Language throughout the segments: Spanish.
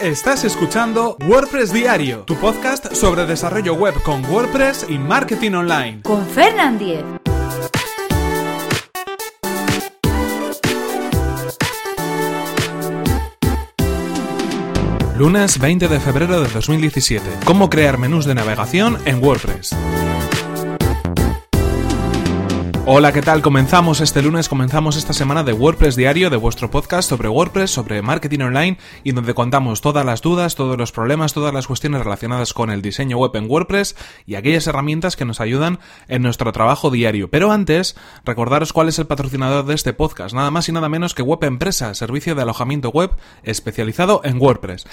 Estás escuchando WordPress Diario, tu podcast sobre desarrollo web con WordPress y marketing online. Con Fernand Diez. Lunes 20 de febrero de 2017. ¿Cómo crear menús de navegación en WordPress? Hola, ¿qué tal? Comenzamos este lunes, comenzamos esta semana de WordPress Diario, de vuestro podcast sobre WordPress, sobre marketing online y donde contamos todas las dudas, todos los problemas, todas las cuestiones relacionadas con el diseño web en WordPress y aquellas herramientas que nos ayudan en nuestro trabajo diario. Pero antes, recordaros cuál es el patrocinador de este podcast, nada más y nada menos que Web Empresa, servicio de alojamiento web especializado en WordPress.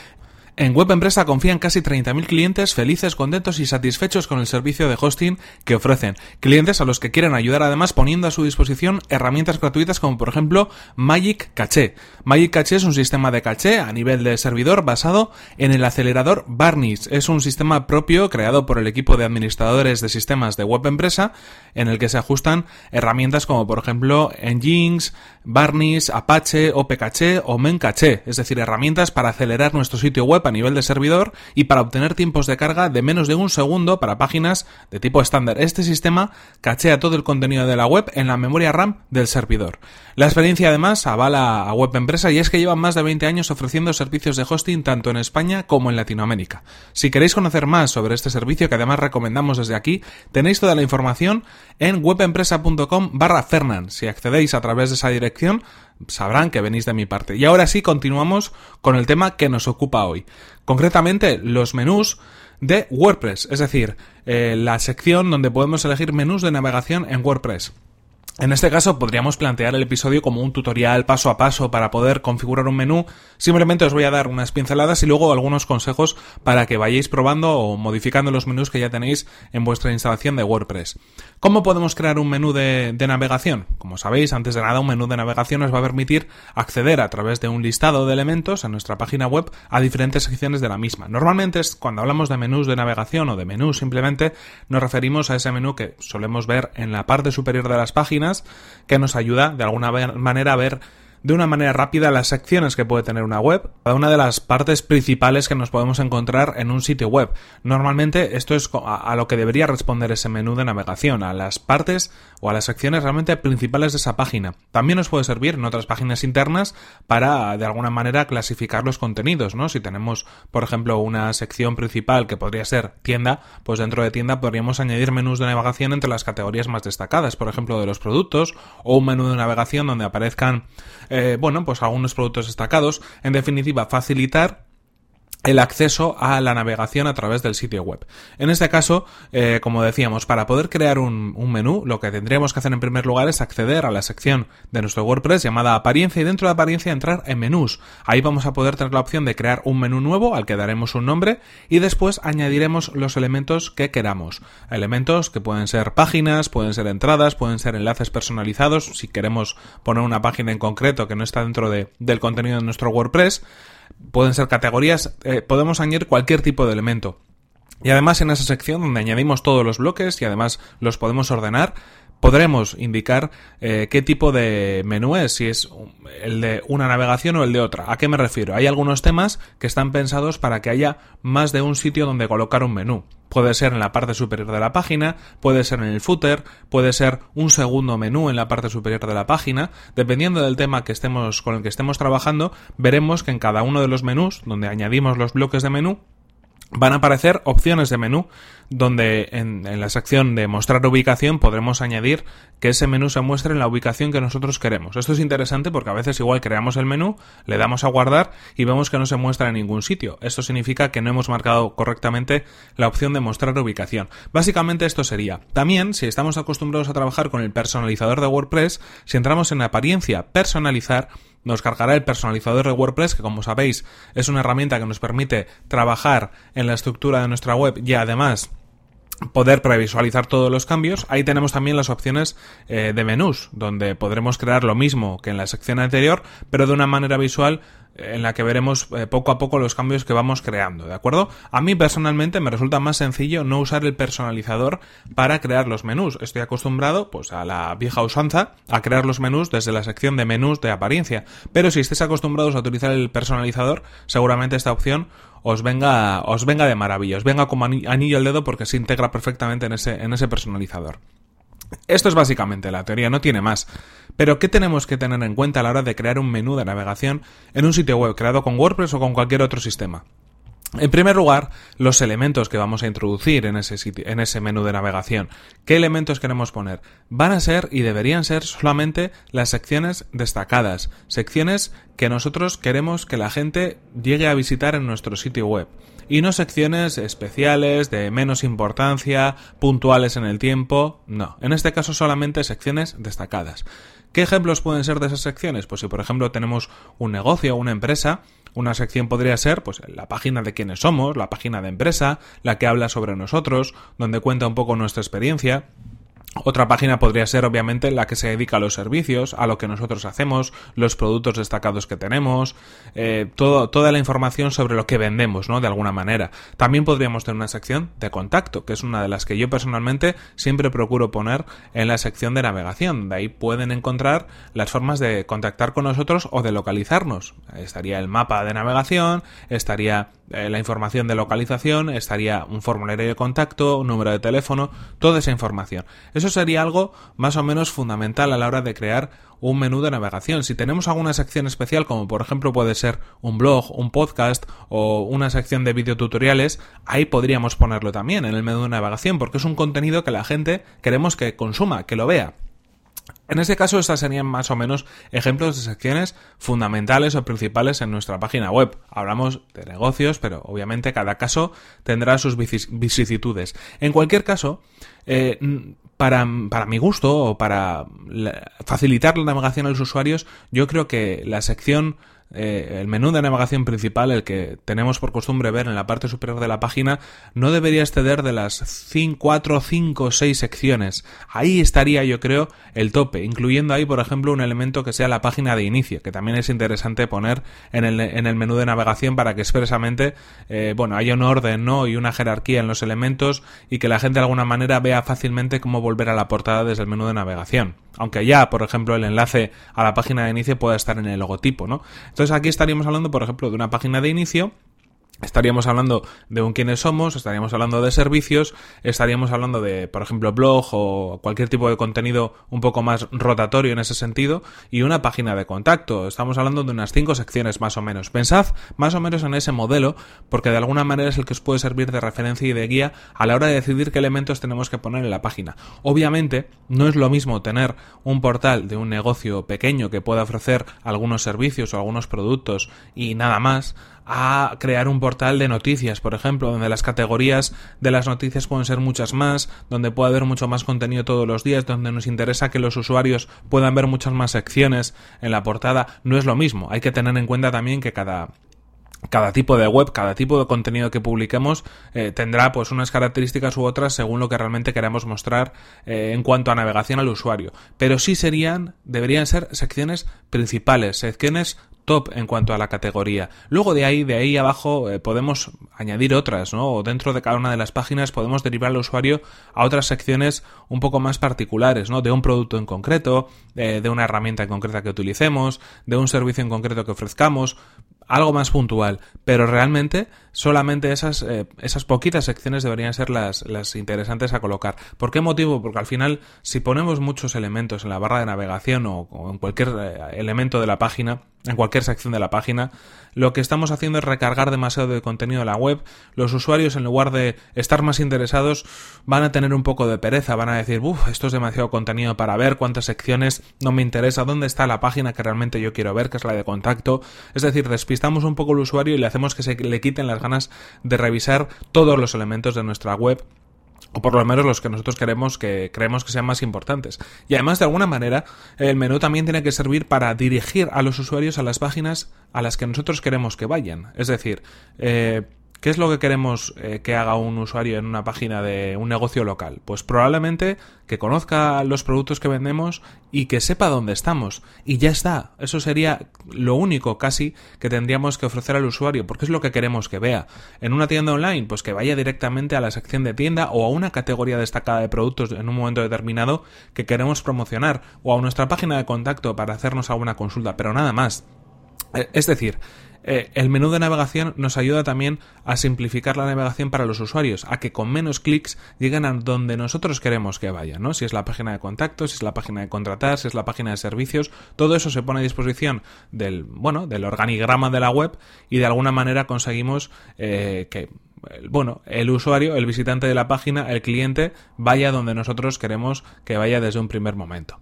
En Web Empresa confían casi 30.000 clientes felices, contentos y satisfechos con el servicio de hosting que ofrecen. Clientes a los que quieren ayudar además poniendo a su disposición herramientas gratuitas como por ejemplo Magic Caché. Magic Caché es un sistema de caché a nivel de servidor basado en el acelerador Varnish. Es un sistema propio creado por el equipo de administradores de sistemas de Web Empresa en el que se ajustan herramientas como por ejemplo Nginx, Varnish, Apache, OPCache o Mencache, es decir, herramientas para acelerar nuestro sitio web a nivel de servidor y para obtener tiempos de carga de menos de un segundo para páginas de tipo estándar. Este sistema cachea todo el contenido de la web en la memoria RAM del servidor. La experiencia además avala a Web Empresa y es que llevan más de 20 años ofreciendo servicios de hosting tanto en España como en Latinoamérica. Si queréis conocer más sobre este servicio que además recomendamos desde aquí, tenéis toda la información en webempresa.com barra Fernan. Si accedéis a través de esa dirección, sabrán que venís de mi parte. Y ahora sí, continuamos con el tema que nos ocupa hoy. Concretamente, los menús de WordPress, es decir, eh, la sección donde podemos elegir menús de navegación en WordPress. En este caso podríamos plantear el episodio como un tutorial paso a paso para poder configurar un menú. Simplemente os voy a dar unas pinceladas y luego algunos consejos para que vayáis probando o modificando los menús que ya tenéis en vuestra instalación de WordPress. ¿Cómo podemos crear un menú de, navegación? Como sabéis, antes de nada, un menú de navegación nos va a permitir acceder a través de un listado de elementos a nuestra página web a diferentes secciones de la misma. Normalmente cuando hablamos de menús de navegación o de menús simplemente nos referimos a ese menú que solemos ver en la parte superior de las páginas que nos ayuda de alguna manera a ver de una manera rápida las secciones que puede tener una web, cada una de las partes principales que nos podemos encontrar en un sitio web. Normalmente esto es a, lo que debería responder ese menú de navegación, a las partes o a las secciones realmente principales de esa página. También nos puede servir en otras páginas internas para de alguna manera clasificar los contenidos, ¿no? Si tenemos, por ejemplo, una sección principal que podría ser tienda, pues dentro de tienda podríamos añadir menús de navegación entre las categorías más destacadas, por ejemplo, de los productos o un menú de navegación donde aparezcan eh, bueno, pues algunos productos destacados. En definitiva, facilitar el acceso a la navegación a través del sitio web. En este caso, eh, como decíamos, para poder crear un, menú, lo que tendríamos que hacer en primer lugar es acceder a la sección de nuestro WordPress llamada apariencia y dentro de apariencia entrar en menús. Ahí vamos a poder tener la opción de crear un menú nuevo al que daremos un nombre y después añadiremos los elementos que queramos. Elementos que pueden ser páginas, pueden ser entradas, pueden ser enlaces personalizados, si queremos poner una página en concreto que no está dentro del contenido de nuestro WordPress pueden ser categorías, eh, podemos añadir cualquier tipo de elemento. Y además en esa sección donde añadimos todos los bloques y además los podemos ordenar, podremos indicar eh, qué tipo de menú es, si es el de una navegación o el de otra. ¿A qué me refiero? Hay algunos temas que están pensados para que haya más de un sitio donde colocar un menú. Puede ser en la parte superior de la página, puede ser en el footer, puede ser un segundo menú en la parte superior de la página. Dependiendo del tema que estemos, con el que estemos trabajando, veremos que en cada uno de los menús, donde añadimos los bloques de menú, van a aparecer opciones de menú donde en, la sección de mostrar ubicación podremos añadir que ese menú se muestre en la ubicación que nosotros queremos. Esto es interesante porque a veces igual creamos el menú, le damos a guardar y vemos que no se muestra en ningún sitio. Esto significa que no hemos marcado correctamente la opción de mostrar ubicación. Básicamente esto sería. También, si estamos acostumbrados a trabajar con el personalizador de WordPress, si entramos en apariencia personalizar, nos cargará el personalizador de WordPress, que como sabéis es una herramienta que nos permite trabajar en la estructura de nuestra web y además poder previsualizar todos los cambios. Ahí tenemos también las opciones eh, de menús, donde podremos crear lo mismo que en la sección anterior, pero de una manera visual en la que veremos eh, poco a poco los cambios que vamos creando, ¿de acuerdo? A mí personalmente me resulta más sencillo no usar el personalizador para crear los menús. Estoy acostumbrado, pues, a la vieja usanza, a crear los menús desde la sección de menús de apariencia. Pero si estéis acostumbrados a utilizar el personalizador, seguramente esta opción os venga, os venga de maravilla, os venga como anillo al dedo porque se integra perfectamente en ese, en ese personalizador. Esto es básicamente la teoría, no tiene más. Pero ¿qué tenemos que tener en cuenta a la hora de crear un menú de navegación en un sitio web creado con WordPress o con cualquier otro sistema? En primer lugar, los elementos que vamos a introducir en ese, en ese menú de navegación. ¿Qué elementos queremos poner? Van a ser y deberían ser solamente las secciones destacadas, secciones que nosotros queremos que la gente llegue a visitar en nuestro sitio web y no secciones especiales de menos importancia, puntuales en el tiempo, no, en este caso solamente secciones destacadas. ¿Qué ejemplos pueden ser de esas secciones? Pues si por ejemplo tenemos un negocio o una empresa, una sección podría ser pues la página de quiénes somos, la página de empresa, la que habla sobre nosotros, donde cuenta un poco nuestra experiencia. Otra página podría ser obviamente la que se dedica a los servicios, a lo que nosotros hacemos, los productos destacados que tenemos, eh, toda la información sobre lo que vendemos, ¿no? De alguna manera. También podríamos tener una sección de contacto, que es una de las que yo personalmente siempre procuro poner en la sección de navegación. De ahí pueden encontrar las formas de contactar con nosotros o de localizarnos. Estaría el mapa de navegación, estaría eh, la información de localización, estaría un formulario de contacto, un número de teléfono, toda esa información. Eso sería algo más o menos fundamental a la hora de crear un menú de navegación. Si tenemos alguna sección especial, como por ejemplo puede ser un blog, un podcast o una sección de videotutoriales, ahí podríamos ponerlo también en el menú de navegación, porque es un contenido que la gente queremos que consuma, que lo vea. En este caso, estas serían más o menos ejemplos de secciones fundamentales o principales en nuestra página web. Hablamos de negocios, pero obviamente cada caso tendrá sus vicisitudes. En cualquier caso, eh, para, para, mi gusto o para facilitar la navegación a los usuarios, yo creo que la sección eh, el menú de navegación principal, el que tenemos por costumbre ver en la parte superior de la página, no debería exceder de las 4, 5, 6 secciones. Ahí estaría, yo creo, el tope, incluyendo ahí, por ejemplo, un elemento que sea la página de inicio, que también es interesante poner en el, en el menú de navegación para que expresamente, eh, bueno, haya un orden, ¿no? Y una jerarquía en los elementos y que la gente de alguna manera vea fácilmente cómo volver a la portada desde el menú de navegación aunque ya, por ejemplo, el enlace a la página de inicio pueda estar en el logotipo, ¿no? Entonces aquí estaríamos hablando, por ejemplo, de una página de inicio Estaríamos hablando de un quiénes somos, estaríamos hablando de servicios, estaríamos hablando de, por ejemplo, blog o cualquier tipo de contenido un poco más rotatorio en ese sentido, y una página de contacto. Estamos hablando de unas cinco secciones más o menos. Pensad más o menos en ese modelo, porque de alguna manera es el que os puede servir de referencia y de guía a la hora de decidir qué elementos tenemos que poner en la página. Obviamente, no es lo mismo tener un portal de un negocio pequeño que pueda ofrecer algunos servicios o algunos productos y nada más, a crear un portal de noticias, por ejemplo, donde las categorías de las noticias pueden ser muchas más, donde puede haber mucho más contenido todos los días, donde nos interesa que los usuarios puedan ver muchas más secciones en la portada, no es lo mismo. Hay que tener en cuenta también que cada cada tipo de web, cada tipo de contenido que publiquemos eh, tendrá pues unas características u otras según lo que realmente queramos mostrar eh, en cuanto a navegación al usuario. Pero sí serían, deberían ser secciones principales, secciones top en cuanto a la categoría. Luego de ahí, de ahí abajo, eh, podemos añadir otras, ¿no? O dentro de cada una de las páginas podemos derivar al usuario a otras secciones un poco más particulares, ¿no? De un producto en concreto, de una herramienta en concreta que utilicemos, de un servicio en concreto que ofrezcamos algo más puntual, pero realmente solamente esas, eh, esas poquitas secciones deberían ser las, las interesantes a colocar. ¿Por qué motivo? Porque al final, si ponemos muchos elementos en la barra de navegación o, en cualquier eh, elemento de la página, en cualquier sección de la página, lo que estamos haciendo es recargar demasiado de contenido de la web. Los usuarios, en lugar de estar más interesados, van a tener un poco de pereza, van a decir, uff, esto es demasiado contenido para ver, cuántas secciones no me interesa, dónde está la página que realmente yo quiero ver, que es la de contacto. Es decir, despistamos un poco al usuario y le hacemos que se le quiten las de revisar todos los elementos de nuestra web o por lo menos los que nosotros queremos que creemos que sean más importantes. Y además, de alguna manera, el menú también tiene que servir para dirigir a los usuarios a las páginas a las que nosotros queremos que vayan. Es decir, eh, ¿Qué es lo que queremos eh, que haga un usuario en una página de un negocio local? Pues probablemente que conozca los productos que vendemos y que sepa dónde estamos. Y ya está. Eso sería lo único casi que tendríamos que ofrecer al usuario, porque es lo que queremos que vea. En una tienda online, pues que vaya directamente a la sección de tienda o a una categoría destacada de productos en un momento determinado que queremos promocionar, o a nuestra página de contacto para hacernos alguna consulta, pero nada más. Eh, es decir, eh, el menú de navegación nos ayuda también a simplificar la navegación para los usuarios, a que con menos clics lleguen a donde nosotros queremos que vayan, ¿no? Si es la página de contactos, si es la página de contratar, si es la página de servicios, todo eso se pone a disposición del, bueno, del organigrama de la web y de alguna manera conseguimos eh, que bueno, el usuario, el visitante de la página, el cliente, vaya donde nosotros queremos que vaya desde un primer momento.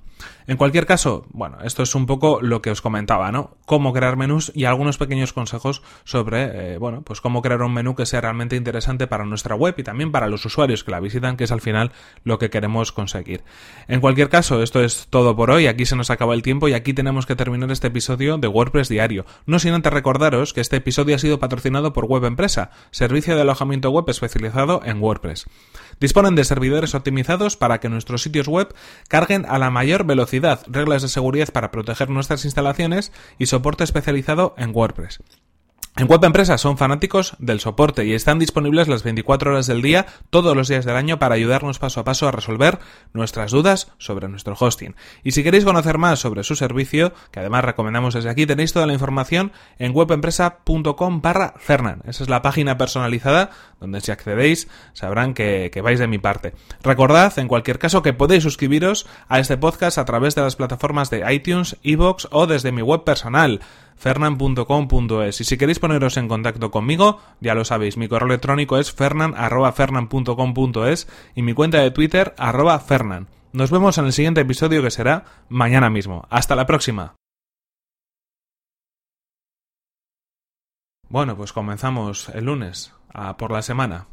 En cualquier caso, bueno, esto es un poco lo que os comentaba, ¿no? Cómo crear menús y algunos pequeños consejos sobre, eh, bueno, pues cómo crear un menú que sea realmente interesante para nuestra web y también para los usuarios que la visitan, que es al final lo que queremos conseguir. En cualquier caso, esto es todo por hoy. Aquí se nos acaba el tiempo y aquí tenemos que terminar este episodio de WordPress Diario. No sin antes recordaros que este episodio ha sido patrocinado por Web Empresa, servicio de alojamiento web especializado en WordPress. Disponen de servidores optimizados para que nuestros sitios web carguen a la mayor velocidad, reglas de seguridad para proteger nuestras instalaciones y soporte especializado en WordPress. En Web Empresa son fanáticos del soporte y están disponibles las 24 horas del día, todos los días del año, para ayudarnos paso a paso a resolver nuestras dudas sobre nuestro hosting. Y si queréis conocer más sobre su servicio, que además recomendamos desde aquí, tenéis toda la información en webempresa.com barra Fernan. Esa es la página personalizada donde si accedéis sabrán que, que vais de mi parte. Recordad, en cualquier caso, que podéis suscribiros a este podcast a través de las plataformas de iTunes, Evox o desde mi web personal fernan.com.es. Y si queréis poneros en contacto conmigo, ya lo sabéis, mi correo electrónico es fernan.fernan.com.es y mi cuenta de Twitter arroba fernan. Nos vemos en el siguiente episodio que será mañana mismo. Hasta la próxima. Bueno, pues comenzamos el lunes, a por la semana.